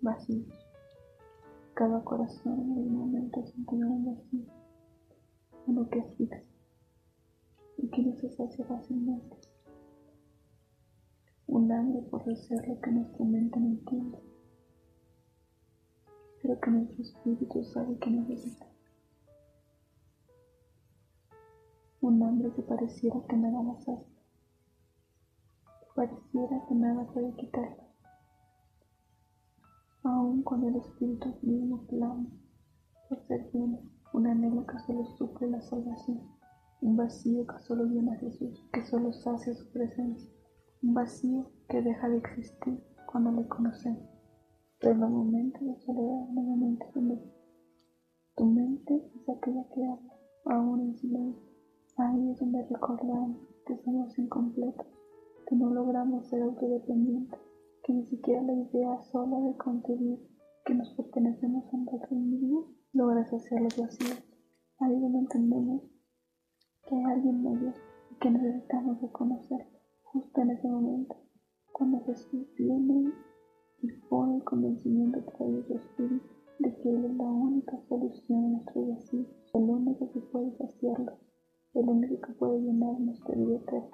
vacíos. Cada corazón en el momento sentirá un vacío, uno que asfixia y que no se sacia fácilmente. Un hambre por hacer lo que nuestra mente no entiende, pero que nuestro espíritu sabe que necesita. Un hambre que pareciera que nada la sacia, que pareciera que nada puede quitarla aun cuando el espíritu mismo clama por ser lleno, un anhelo que solo suple la salvación, un vacío que solo llena a Jesús, que solo sacia su presencia, un vacío que deja de existir cuando le conocemos. Pero en los momentos de soledad, momentos donde tu mente es aquella que habla, aún en silencio, ahí es donde recordamos que somos incompletos, que no logramos ser autodependientes que ni siquiera la idea sola de concebir que nos pertenecemos a nosotros mismos logra saciar los vacíos. Ahí donde entendemos que hay alguien medio y que necesitamos reconocer justo en ese momento, cuando Jesús viene y pone el convencimiento a través de su espíritu de que Él es la única solución a nuestros vacíos, el único que puede saciarlos, el único que puede llenarnos de vida.